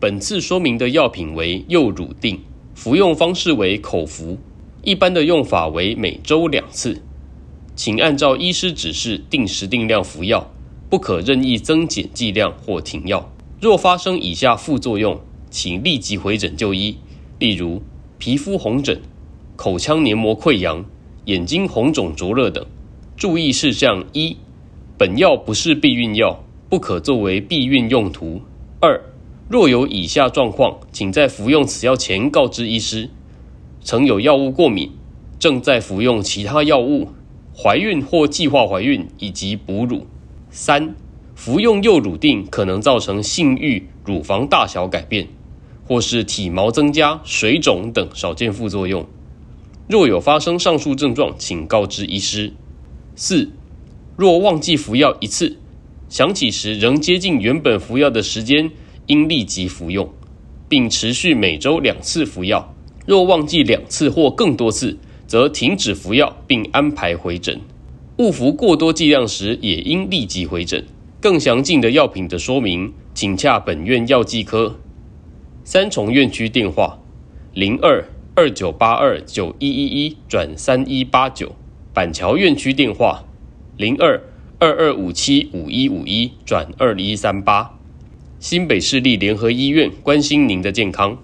本次说明的药品为右乳定，服用方式为口服，一般的用法为每周两次，请按照医师指示定时定量服药，不可任意增减剂量或停药。若发生以下副作用，请立即回诊就医，例如皮肤红疹、口腔黏膜溃疡、眼睛红肿灼热等。注意事项一：本药不是避孕药，不可作为避孕用途。二若有以下状况，请在服用此药前告知医师：曾有药物过敏，正在服用其他药物，怀孕或计划怀孕以及哺乳。三、服用右乳定可能造成性欲、乳房大小改变，或是体毛增加、水肿等少见副作用。若有发生上述症状，请告知医师。四、若忘记服药一次，想起时仍接近原本服药的时间。应立即服用，并持续每周两次服药。若忘记两次或更多次，则停止服药并安排回诊。误服过多剂量时，也应立即回诊。更详尽的药品的说明，请洽本院药剂科。三重院区电话：零二二九八二九一一一转三一八九。板桥院区电话：零二二二五七五一五一转二一三八。新北市立联合医院关心您的健康。